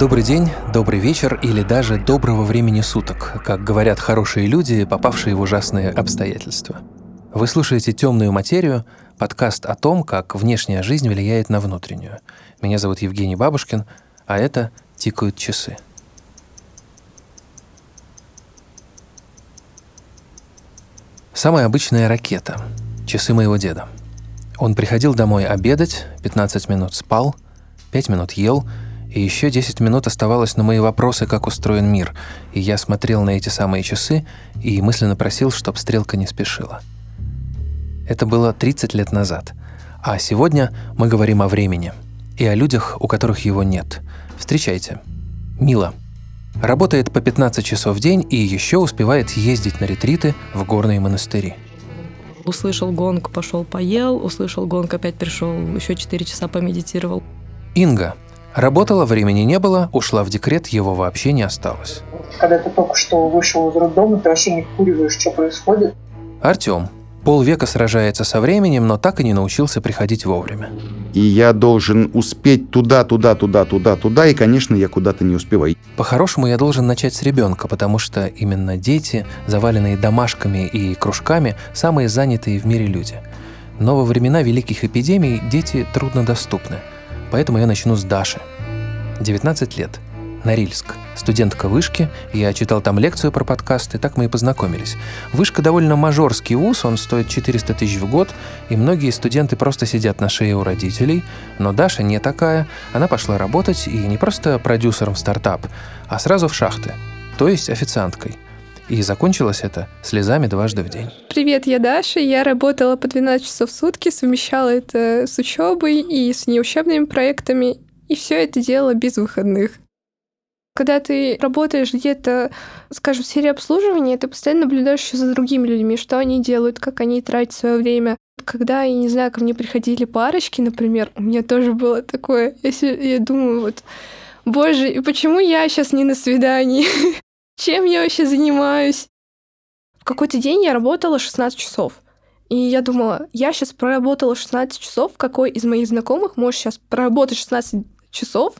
Добрый день, добрый вечер или даже доброго времени суток, как говорят хорошие люди, попавшие в ужасные обстоятельства. Вы слушаете «Темную материю», подкаст о том, как внешняя жизнь влияет на внутреннюю. Меня зовут Евгений Бабушкин, а это «Тикают часы». Самая обычная ракета. Часы моего деда. Он приходил домой обедать, 15 минут спал, 5 минут ел – и еще 10 минут оставалось на мои вопросы, как устроен мир, и я смотрел на эти самые часы и мысленно просил, чтоб стрелка не спешила. Это было 30 лет назад. А сегодня мы говорим о времени и о людях, у которых его нет. Встречайте. Мила. Работает по 15 часов в день и еще успевает ездить на ретриты в горные монастыри. Услышал гонг, пошел поел, услышал гонг, опять пришел, еще 4 часа помедитировал. Инга Работала, времени не было, ушла в декрет, его вообще не осталось. Когда ты только что вышел из роддома, ты вообще не куриваешь, что происходит. Артем. Полвека сражается со временем, но так и не научился приходить вовремя. И я должен успеть туда, туда, туда, туда, туда, и, конечно, я куда-то не успеваю. По-хорошему, я должен начать с ребенка, потому что именно дети, заваленные домашками и кружками, самые занятые в мире люди. Но во времена великих эпидемий дети труднодоступны – Поэтому я начну с Даши. 19 лет. Норильск. Студентка вышки. Я читал там лекцию про подкасты, так мы и познакомились. Вышка довольно мажорский вуз, он стоит 400 тысяч в год, и многие студенты просто сидят на шее у родителей. Но Даша не такая. Она пошла работать и не просто продюсером в стартап, а сразу в шахты, то есть официанткой – и закончилось это слезами дважды в день. Привет, я Даша. Я работала по 12 часов в сутки, совмещала это с учебой и с неучебными проектами, и все это делала без выходных. Когда ты работаешь где-то, скажем, в сфере обслуживания, ты постоянно наблюдаешь еще за другими людьми, что они делают, как они тратят свое время. Когда, я не знаю, ко мне приходили парочки, например, у меня тоже было такое, если я думаю, вот, боже, и почему я сейчас не на свидании? чем я вообще занимаюсь? В какой-то день я работала 16 часов. И я думала, я сейчас проработала 16 часов, какой из моих знакомых может сейчас проработать 16 часов,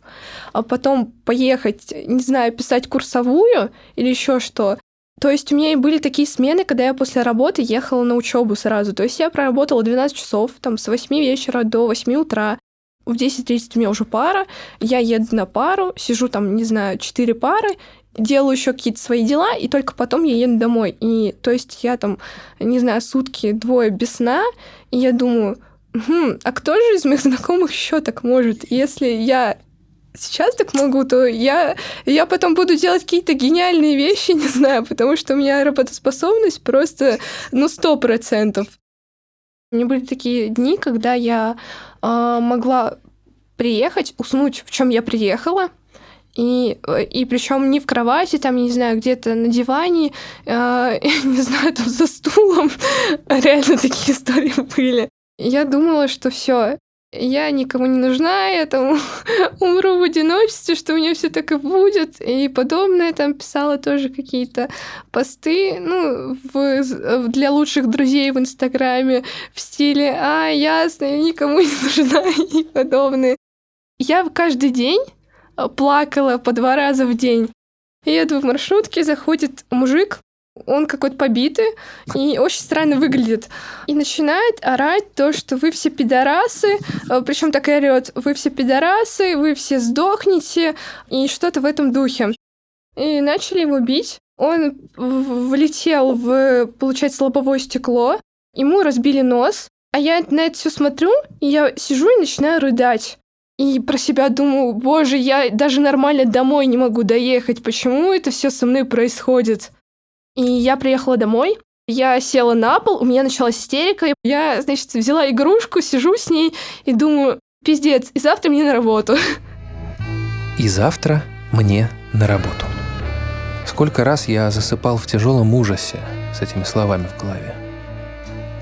а потом поехать, не знаю, писать курсовую или еще что. То есть у меня и были такие смены, когда я после работы ехала на учебу сразу. То есть я проработала 12 часов, там, с 8 вечера до 8 утра. В 10.30 у меня уже пара, я еду на пару, сижу там, не знаю, 4 пары, делаю еще какие-то свои дела, и только потом я еду домой. И то есть я там, не знаю, сутки, двое без сна, и я думаю, хм, а кто же из моих знакомых еще так может? Если я сейчас так могу, то я, я потом буду делать какие-то гениальные вещи, не знаю, потому что у меня работоспособность просто, ну, сто процентов. У меня были такие дни, когда я э, могла приехать, уснуть, в чем я приехала, и, э, и причем не в кровати, там, не знаю, где-то на диване, э, не знаю, там за стулом. Реально такие истории были. Я думала, что все, я никому не нужна, я там умру в одиночестве, что у меня все так и будет, и подобное. Там писала тоже какие-то посты, ну, в, для лучших друзей в Инстаграме в стиле «А, ясно, я никому не нужна» и подобное. Я каждый день плакала по два раза в день. еду в маршрутке, заходит мужик, он какой-то побитый и очень странно выглядит. И начинает орать то, что вы все пидорасы, э, причем так и орет, вы все пидорасы, вы все сдохнете, и что-то в этом духе. И начали его бить. Он влетел в, получается, лобовое стекло, ему разбили нос, а я на это все смотрю, и я сижу и начинаю рыдать. И про себя думаю, боже, я даже нормально домой не могу доехать. Почему это все со мной происходит? И я приехала домой, я села на пол, у меня началась истерика. Я, значит, взяла игрушку, сижу с ней и думаю, пиздец, и завтра мне на работу. И завтра мне на работу. Сколько раз я засыпал в тяжелом ужасе с этими словами в голове.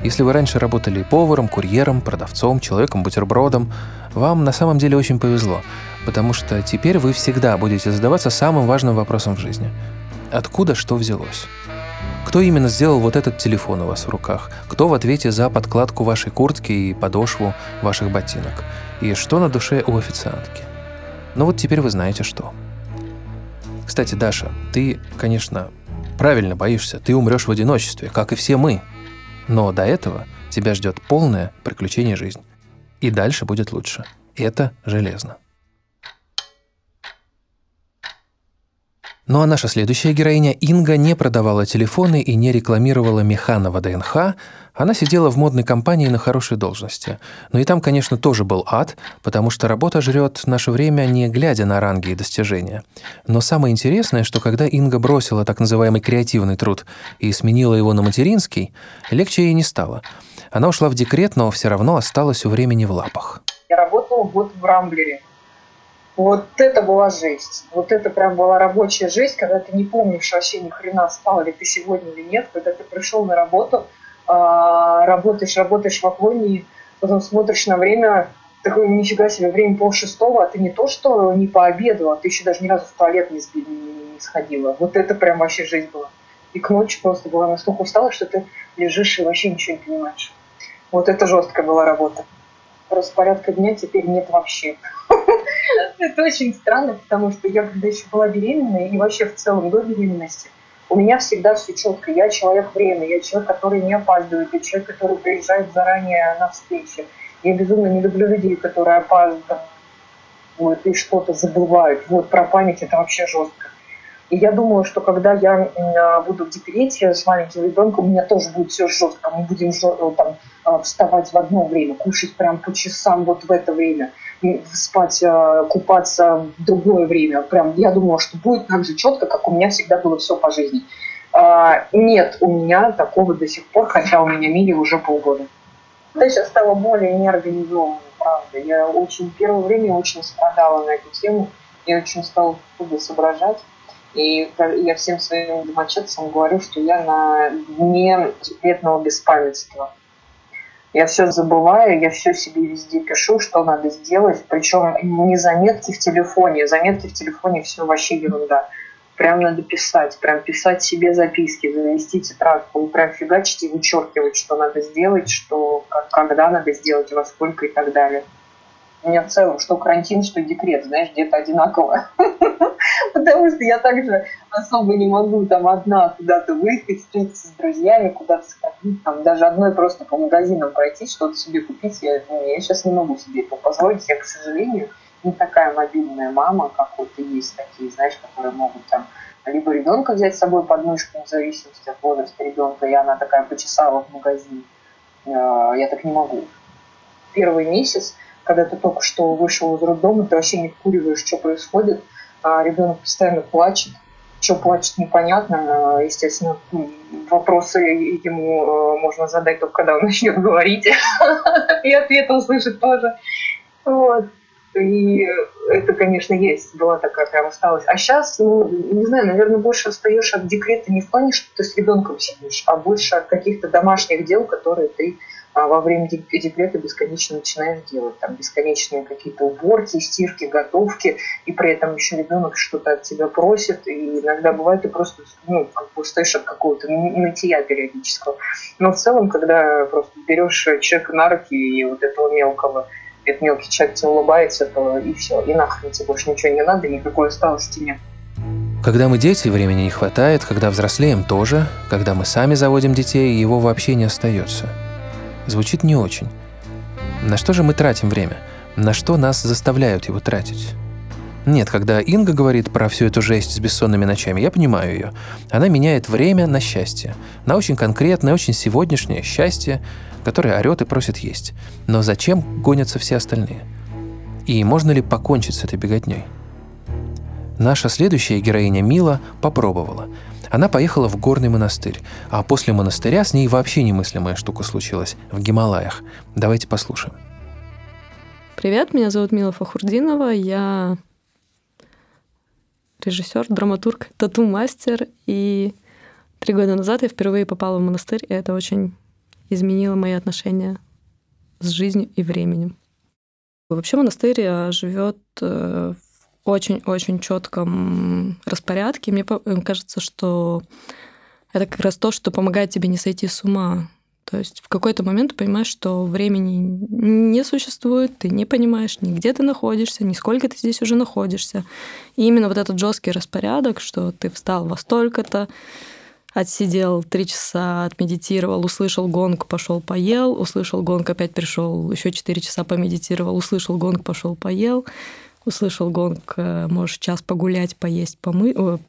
Если вы раньше работали поваром, курьером, продавцом, человеком-бутербродом, вам на самом деле очень повезло, потому что теперь вы всегда будете задаваться самым важным вопросом в жизни. Откуда что взялось? Кто именно сделал вот этот телефон у вас в руках? Кто в ответе за подкладку вашей куртки и подошву ваших ботинок? И что на душе у официантки? Но вот теперь вы знаете что. Кстати, Даша, ты, конечно, правильно боишься. Ты умрешь в одиночестве, как и все мы. Но до этого тебя ждет полное приключение жизнь. И дальше будет лучше. Это железно. Ну а наша следующая героиня Инга не продавала телефоны и не рекламировала Механова ДНХ. Она сидела в модной компании на хорошей должности. Но и там, конечно, тоже был ад, потому что работа жрет наше время, не глядя на ранги и достижения. Но самое интересное, что когда Инга бросила так называемый креативный труд и сменила его на материнский, легче ей не стало. Она ушла в декрет, но все равно осталась у времени в лапах. Я работала год в Рамблере вот это была жесть. Вот это прям была рабочая жесть, когда ты не помнишь вообще ни хрена, спал ли ты сегодня или нет, когда ты пришел на работу, а, работаешь, работаешь в Аклонии, потом смотришь на время, такой, нифига себе, время пол шестого, а ты не то, что не пообедала, ты еще даже ни разу в туалет не, не сходила. Вот это прям вообще жизнь была. И к ночи просто была настолько устала, что ты лежишь и вообще ничего не понимаешь. Вот это жесткая была работа. Распорядка дня теперь нет вообще. Это очень странно, потому что я когда еще была беременная и вообще в целом до беременности, у меня всегда все четко. Я человек время, я человек, который не опаздывает, я человек, который приезжает заранее на встречи. Я безумно не люблю людей, которые опаздывают и что-то забывают. Вот про память это вообще жестко. И я думала, что когда я а, буду в декрете с маленьким ребенком, у меня тоже будет все жестко. Мы будем там, а, вставать в одно время, кушать прям по часам вот в это время спать, э, купаться в другое время. Прям я думала, что будет так же четко, как у меня всегда было все по жизни. А, нет, у меня такого до сих пор, хотя у меня Мире уже полгода. Я сейчас стала более неорганизованной, правда. Я очень первое время очень страдала на эту тему. Я очень стала худо соображать. И я всем своим домочадцам говорю, что я на дне секретного беспамятства. Я все забываю, я все себе везде пишу, что надо сделать. Причем не заметки в телефоне. Заметки в телефоне все вообще ерунда. Прям надо писать, прям писать себе записки, завести тетрадку, прям фигачить и вычеркивать, что надо сделать, что когда надо сделать, во сколько и так далее. Меня в целом, что карантин, что декрет, знаешь, где-то одинаково. Потому что я также особо не могу там одна куда-то выехать, встретиться с друзьями, куда-то сходить, там даже одной просто по магазинам пройти, что-то себе купить. Я, ну, я сейчас не могу себе это позволить. Я, к сожалению, не такая мобильная мама, как вот и есть такие, знаешь, которые могут там либо ребенка взять с собой под мышку, в зависимости от возраста ребенка, и она такая почесала в магазин. Э, я так не могу. Первый месяц, когда ты только что вышел из роддома, ты вообще не вкуриваешь, что происходит – а ребенок постоянно плачет. Что плачет, непонятно. Естественно, вопросы ему э, можно задать только когда он начнет говорить. И ответ услышит тоже. Вот. И это, конечно, есть. Была такая прям усталость. А сейчас, ну, не знаю, наверное, больше остаешь от декрета не в плане, что ты с ребенком сидишь, а больше от каких-то домашних дел, которые ты а во время декрета бесконечно начинаешь делать. Там бесконечные какие-то уборки, стирки, готовки, и при этом еще ребенок что-то от тебя просит, и иногда бывает, ты просто ну, как бы устаешь от какого-то нытья периодического. Но в целом, когда просто берешь человека на руки и вот этого мелкого, этот мелкий человек тебе улыбается, то и все, и нахрен тебе больше ничего не надо, никакой усталости нет. Когда мы дети, времени не хватает, когда взрослеем тоже, когда мы сами заводим детей, его вообще не остается – звучит не очень. На что же мы тратим время? На что нас заставляют его тратить? Нет, когда Инга говорит про всю эту жесть с бессонными ночами, я понимаю ее. Она меняет время на счастье. На очень конкретное, очень сегодняшнее счастье, которое орет и просит есть. Но зачем гонятся все остальные? И можно ли покончить с этой беготней? Наша следующая героиня Мила попробовала – она поехала в горный монастырь, а после монастыря с ней вообще немыслимая штука случилась в Гималаях. Давайте послушаем. Привет, меня зовут Мила Фахурдинова, я режиссер, драматург, тату-мастер, и три года назад я впервые попала в монастырь, и это очень изменило мои отношения с жизнью и временем. Вообще монастырь э, живет э, в очень-очень четком распорядке. Мне кажется, что это как раз то, что помогает тебе не сойти с ума. То есть в какой-то момент ты понимаешь, что времени не существует, ты не понимаешь ни где ты находишься, ни сколько ты здесь уже находишься. И именно вот этот жесткий распорядок, что ты встал во столько-то, отсидел три часа, отмедитировал, услышал гонг, пошел поел, услышал гонг, опять пришел, еще четыре часа помедитировал, услышал гонг, пошел поел, услышал гонг, э, можешь час погулять, поесть, помы...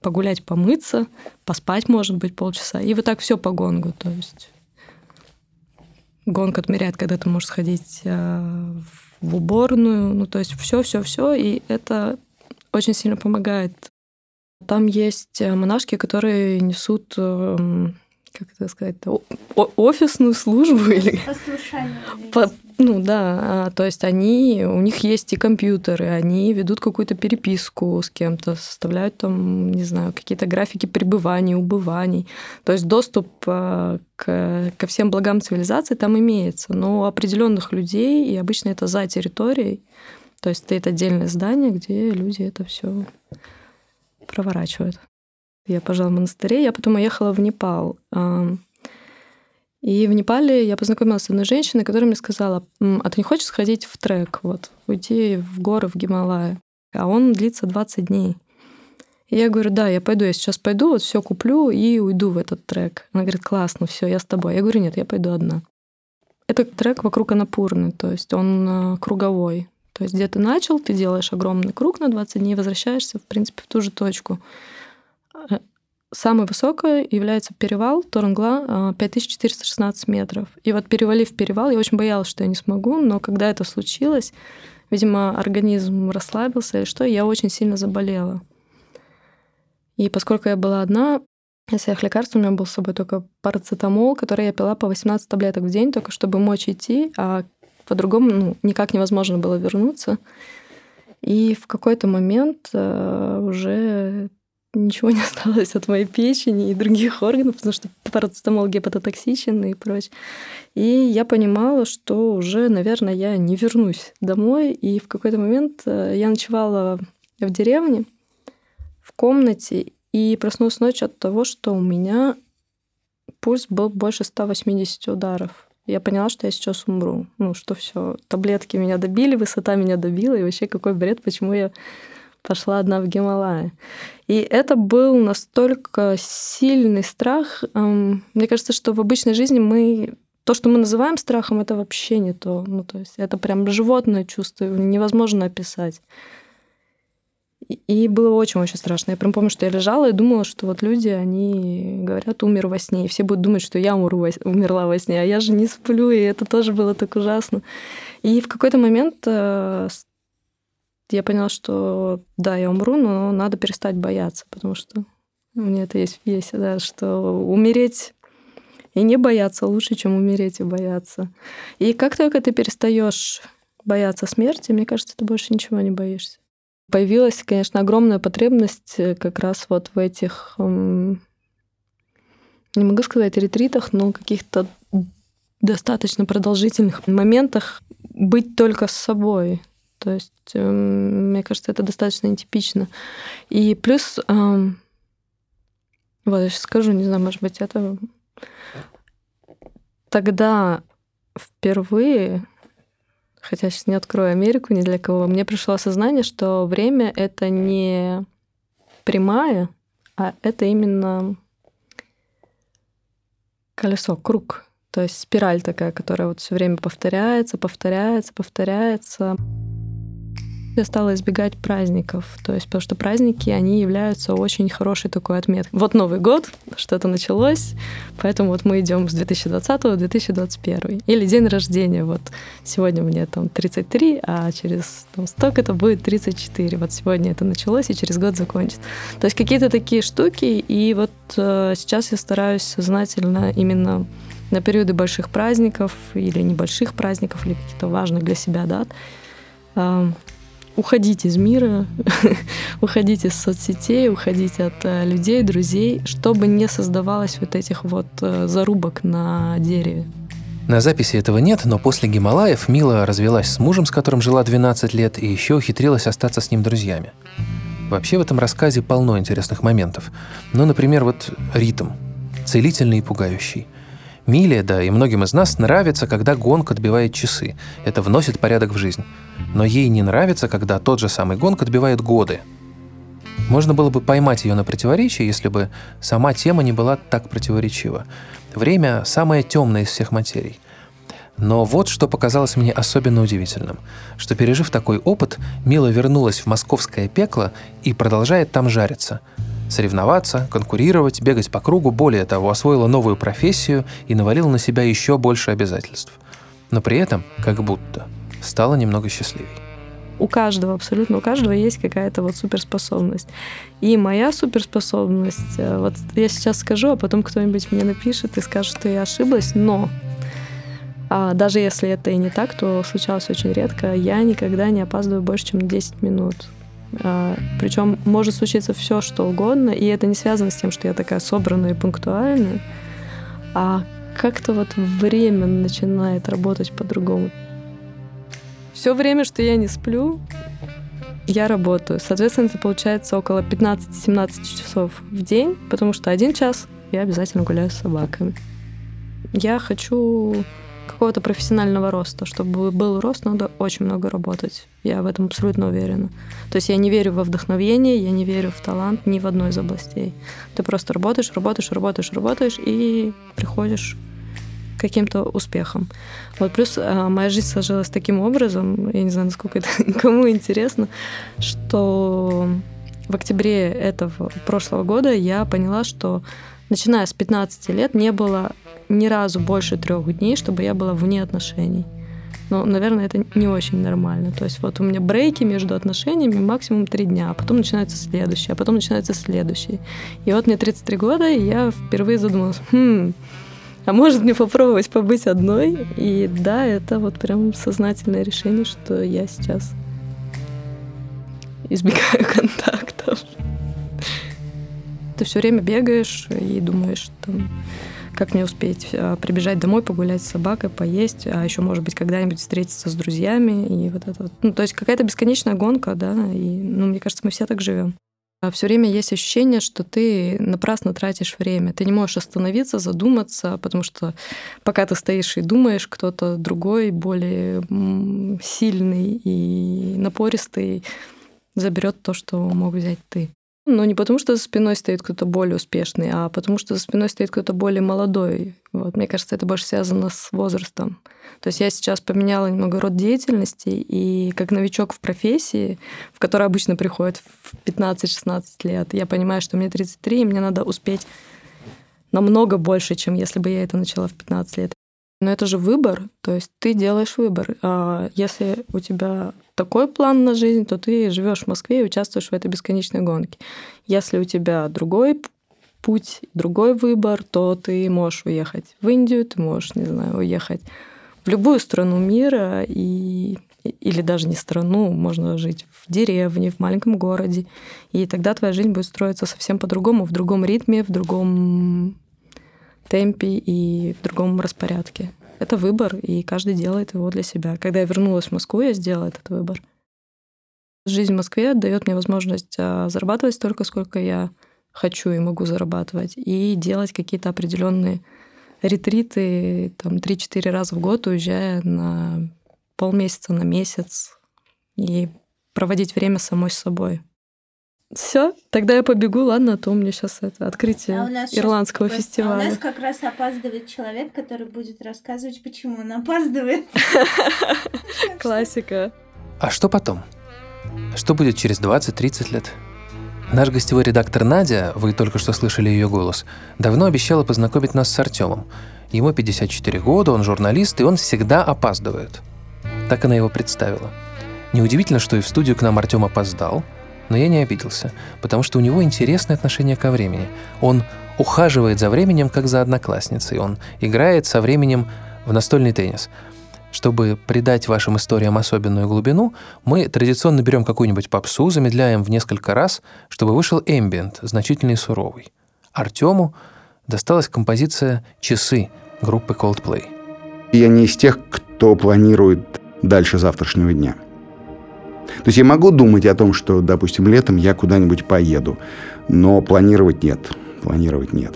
погулять, помыться, поспать, может быть, полчаса. И вот так все по гонгу. То есть гонг отмеряет, когда ты можешь сходить э, в уборную. Ну, то есть все, все, все. И это очень сильно помогает. Там есть э, монашки, которые несут эм, как это сказать, офисную службу или... По, ну да, а, то есть они, у них есть и компьютеры, они ведут какую-то переписку с кем-то, составляют там, не знаю, какие-то графики пребываний, убываний. То есть доступ а, к, ко всем благам цивилизации там имеется, но у определенных людей, и обычно это за территорией, то есть это отдельное здание, где люди это все проворачивают. Я пожила в монастыре, я потом уехала в Непал. И в Непале я познакомилась с одной женщиной, которая мне сказала, а ты не хочешь сходить в трек, вот, уйти в горы, в Гималая? А он длится 20 дней. И я говорю, да, я пойду, я сейчас пойду, вот все куплю и уйду в этот трек. Она говорит, классно, все, я с тобой. Я говорю, нет, я пойду одна. Это трек вокруг Анапурны, то есть он э, круговой. То есть где ты начал, ты делаешь огромный круг на 20 дней, возвращаешься, в принципе, в ту же точку. Э, Самый высокий является перевал Торенгла 5416 метров. И вот перевалив перевал, я очень боялась, что я не смогу, но когда это случилось, видимо, организм расслабился или что, я очень сильно заболела. И поскольку я была одна, из всех лекарств у меня был с собой только парацетамол, который я пила по 18 таблеток в день, только чтобы мочь идти, а по-другому ну, никак невозможно было вернуться. И в какой-то момент э, уже ничего не осталось от моей печени и других органов, потому что парацетамол гепатотоксичен и прочее. И я понимала, что уже, наверное, я не вернусь домой. И в какой-то момент э, я ночевала в деревне, в комнате, и проснулась ночью от того, что у меня пульс был больше 180 ударов. Я поняла, что я сейчас умру. Ну, что все, таблетки меня добили, высота меня добила, и вообще какой бред, почему я пошла одна в Гималая. И это был настолько сильный страх. Мне кажется, что в обычной жизни мы то, что мы называем страхом, это вообще не то. Ну, то есть это прям животное чувство, невозможно описать. И было очень-очень страшно. Я прям помню, что я лежала и думала, что вот люди, они говорят, умер во сне. И все будут думать, что я умру, умерла во сне, а я же не сплю, и это тоже было так ужасно. И в какой-то момент э, я поняла, что да, я умру, но надо перестать бояться, потому что у меня это есть в пьесе, да, что умереть и не бояться лучше, чем умереть и бояться. И как только ты перестаешь бояться смерти, мне кажется, ты больше ничего не боишься. Появилась, конечно, огромная потребность э, как раз вот в этих, не могу сказать ретритах, но каких-то достаточно продолжительных моментах быть только с собой, то есть, эм, мне кажется, это достаточно нетипично. И плюс, эм, вот я сейчас скажу, не знаю, может быть, это... Тогда впервые, хотя сейчас не открою Америку ни для кого, мне пришло осознание, что время — это не прямая, а это именно колесо, круг. То есть спираль такая, которая вот все время повторяется, повторяется, повторяется. Я стала избегать праздников, то есть потому что праздники, они являются очень хорошей такой отметкой. Вот Новый год, что-то началось, поэтому вот мы идем с 2020 в 2021. Или день рождения, вот сегодня мне там 33, а через там, столько это будет 34. Вот сегодня это началось и через год закончится. То есть какие-то такие штуки, и вот э, сейчас я стараюсь сознательно именно на периоды больших праздников или небольших праздников, или каких-то важных для себя дат, э, уходить из мира, уходить из соцсетей, уходить от э, людей, друзей, чтобы не создавалось вот этих вот э, зарубок на дереве. На записи этого нет, но после Гималаев Мила развелась с мужем, с которым жила 12 лет, и еще ухитрилась остаться с ним друзьями. Вообще в этом рассказе полно интересных моментов. Ну, например, вот ритм. Целительный и пугающий. Миле, да и многим из нас нравится, когда гонг отбивает часы. Это вносит порядок в жизнь. Но ей не нравится, когда тот же самый гонг отбивает годы. Можно было бы поймать ее на противоречие, если бы сама тема не была так противоречива. Время – самое темное из всех материй. Но вот что показалось мне особенно удивительным, что пережив такой опыт, Мила вернулась в московское пекло и продолжает там жариться – соревноваться, конкурировать, бегать по кругу, более того, освоила новую профессию и навалила на себя еще больше обязательств. Но при этом, как будто, стала немного счастливей. У каждого, абсолютно у каждого есть какая-то вот суперспособность. И моя суперспособность, э, вот я сейчас скажу, а потом кто-нибудь мне напишет и скажет, что я ошиблась, но а даже если это и не так, то случалось очень редко. Я никогда не опаздываю больше, чем на 10 минут. А, Причем может случиться все, что угодно, и это не связано с тем, что я такая собранная и пунктуальная, а как-то вот время начинает работать по-другому. Все время, что я не сплю, я работаю. Соответственно, это получается около 15-17 часов в день, потому что один час я обязательно гуляю с собаками. Я хочу какого-то профессионального роста. Чтобы был рост, надо очень много работать. Я в этом абсолютно уверена. То есть я не верю во вдохновение, я не верю в талант ни в одной из областей. Ты просто работаешь, работаешь, работаешь, работаешь и приходишь каким-то успехам. Вот плюс а, моя жизнь сложилась таким образом, я не знаю, насколько это кому интересно, что в октябре этого прошлого года я поняла, что начиная с 15 лет не было ни разу больше трех дней, чтобы я была вне отношений. Но, наверное, это не очень нормально. То есть вот у меня брейки между отношениями максимум три дня, а потом начинается следующий, а потом начинается следующий. И вот мне 33 года, и я впервые задумалась, хм, а может мне попробовать побыть одной? И да, это вот прям сознательное решение, что я сейчас избегаю контактов. Ты все время бегаешь и думаешь, там, как мне успеть а, прибежать домой, погулять с собакой, поесть, а еще, может быть, когда-нибудь встретиться с друзьями. И вот это вот. Ну, то есть какая-то бесконечная гонка, да, и, ну, мне кажется, мы все так живем. А все время есть ощущение, что ты напрасно тратишь время. Ты не можешь остановиться, задуматься, потому что пока ты стоишь и думаешь, кто-то другой, более сильный и напористый, заберет то, что мог взять ты. Но не потому, что за спиной стоит кто-то более успешный, а потому, что за спиной стоит кто-то более молодой. Вот, мне кажется, это больше связано с возрастом. То есть я сейчас поменяла немного род деятельности, и как новичок в профессии, в которой обычно приходит в 15-16 лет, я понимаю, что мне 33, и мне надо успеть намного больше, чем если бы я это начала в 15 лет. Но это же выбор, то есть ты делаешь выбор. А если у тебя такой план на жизнь, то ты живешь в Москве и участвуешь в этой бесконечной гонке. Если у тебя другой путь, другой выбор, то ты можешь уехать в Индию, ты можешь, не знаю, уехать в любую страну мира и или даже не страну, можно жить в деревне, в маленьком городе, и тогда твоя жизнь будет строиться совсем по-другому, в другом ритме, в другом темпе и в другом распорядке. Это выбор, и каждый делает его для себя. Когда я вернулась в Москву, я сделала этот выбор. Жизнь в Москве дает мне возможность а, зарабатывать столько, сколько я хочу и могу зарабатывать, и делать какие-то определенные ретриты там 3-4 раза в год, уезжая на полмесяца, на месяц, и проводить время самой с собой. Все, тогда я побегу, ладно, а то у меня сейчас это открытие а ирландского сейчас, фестиваля. А у нас как раз опаздывает человек, который будет рассказывать, почему он опаздывает. Классика. А что потом? Что будет через 20-30 лет? Наш гостевой редактор Надя, вы только что слышали ее голос, давно обещала познакомить нас с Артемом. Ему 54 года, он журналист, и он всегда опаздывает. Так она его представила. Неудивительно, что и в студию к нам Артем опоздал – но я не обиделся, потому что у него интересное отношение ко времени. Он ухаживает за временем, как за одноклассницей. Он играет со временем в настольный теннис. Чтобы придать вашим историям особенную глубину, мы традиционно берем какую-нибудь попсу, замедляем в несколько раз, чтобы вышел эмбиент, значительный и суровый. Артему досталась композиция «Часы» группы Coldplay. Я не из тех, кто планирует дальше завтрашнего дня. То есть я могу думать о том, что, допустим, летом я куда-нибудь поеду, но планировать нет. Планировать нет.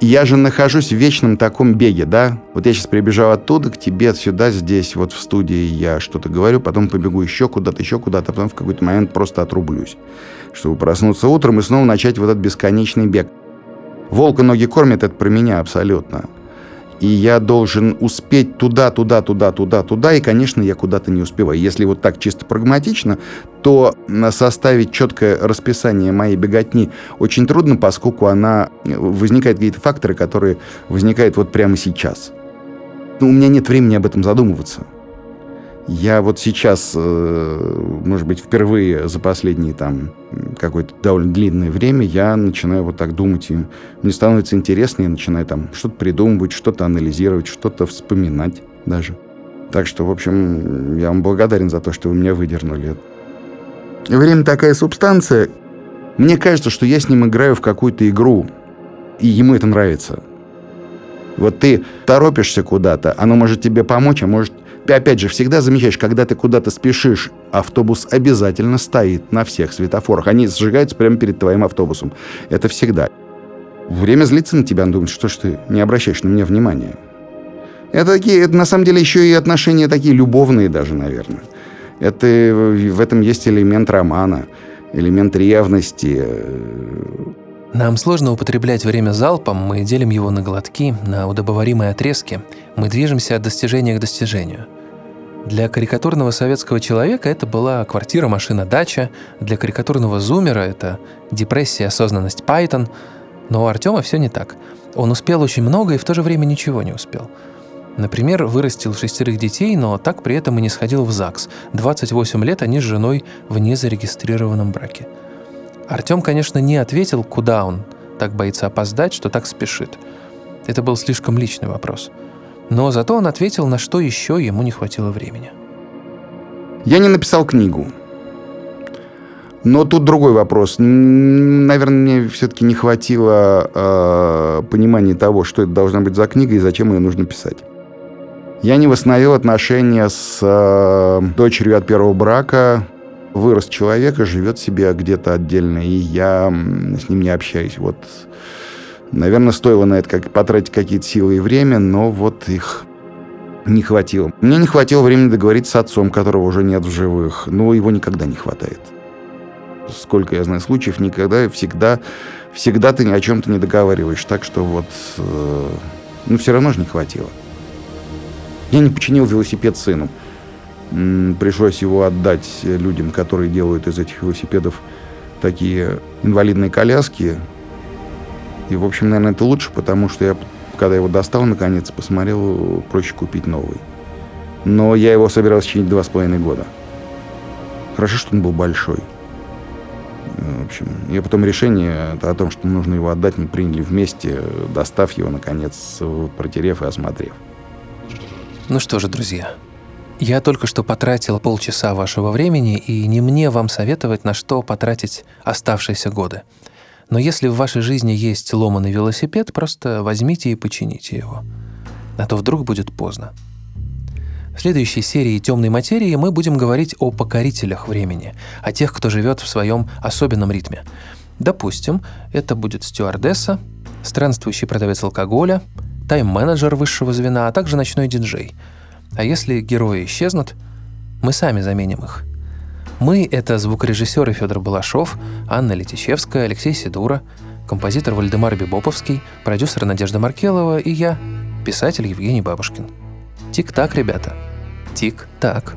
я же нахожусь в вечном таком беге, да? Вот я сейчас прибежал оттуда к тебе, сюда, здесь, вот в студии я что-то говорю, потом побегу еще куда-то, еще куда-то, потом в какой-то момент просто отрублюсь, чтобы проснуться утром и снова начать вот этот бесконечный бег. Волка ноги кормят, это про меня абсолютно и я должен успеть туда, туда, туда, туда, туда, и, конечно, я куда-то не успеваю. Если вот так чисто прагматично, то составить четкое расписание моей беготни очень трудно, поскольку она э, возникают какие-то факторы, которые возникают вот прямо сейчас. Но у меня нет времени об этом задумываться. Я вот сейчас, э, может быть, впервые за последние там какое-то довольно длинное время я начинаю вот так думать, и мне становится интересно, я начинаю там что-то придумывать, что-то анализировать, что-то вспоминать даже. Так что, в общем, я вам благодарен за то, что вы меня выдернули. Время такая субстанция. Мне кажется, что я с ним играю в какую-то игру, и ему это нравится. Вот ты торопишься куда-то, оно может тебе помочь, а может опять же всегда замечаешь, когда ты куда-то спешишь, автобус обязательно стоит на всех светофорах. Они сжигаются прямо перед твоим автобусом. Это всегда. Время злится на тебя, он думает, что ж ты не обращаешь на меня внимания. Это такие, это на самом деле еще и отношения такие любовные даже, наверное. Это, в этом есть элемент романа, элемент ревности. Нам сложно употреблять время залпом, мы делим его на глотки, на удобоваримые отрезки. Мы движемся от достижения к достижению. Для карикатурного советского человека это была квартира, машина, дача. Для карикатурного зумера это депрессия, осознанность, Python. Но у Артема все не так. Он успел очень много и в то же время ничего не успел. Например, вырастил шестерых детей, но так при этом и не сходил в ЗАГС. 28 лет они с женой в незарегистрированном браке. Артем, конечно, не ответил, куда он так боится опоздать, что так спешит. Это был слишком личный вопрос. Но зато он ответил, на что еще ему не хватило времени. Я не написал книгу. Но тут другой вопрос. Наверное, мне все-таки не хватило э, понимания того, что это должна быть за книга и зачем ее нужно писать. Я не восстановил отношения с э, дочерью от первого брака, вырос человек и живет себе где-то отдельно, и я с ним не общаюсь. Вот, наверное, стоило на это как, потратить какие-то силы и время, но вот их не хватило. Мне не хватило времени договориться с отцом, которого уже нет в живых, но его никогда не хватает. Сколько я знаю случаев, никогда и всегда, всегда ты ни о чем-то не договариваешь, так что вот, э, ну, все равно же не хватило. Я не починил велосипед сыну пришлось его отдать людям, которые делают из этих велосипедов такие инвалидные коляски. И, в общем, наверное, это лучше, потому что я, когда его достал, наконец, посмотрел, проще купить новый. Но я его собирался чинить два с половиной года. Хорошо, что он был большой. В общем, я потом решение о том, что нужно его отдать, мы приняли вместе, достав его, наконец, протерев и осмотрев. Ну что же, друзья, я только что потратил полчаса вашего времени, и не мне вам советовать, на что потратить оставшиеся годы. Но если в вашей жизни есть ломаный велосипед, просто возьмите и почините его. А то вдруг будет поздно. В следующей серии «Темной материи» мы будем говорить о покорителях времени, о тех, кто живет в своем особенном ритме. Допустим, это будет стюардесса, странствующий продавец алкоголя, тайм-менеджер высшего звена, а также ночной диджей – а если герои исчезнут, мы сами заменим их. Мы — это звукорежиссеры Федор Балашов, Анна Летичевская, Алексей Сидура, композитор Вальдемар Бибоповский, продюсер Надежда Маркелова и я, писатель Евгений Бабушкин. Тик-так, ребята. Тик-так.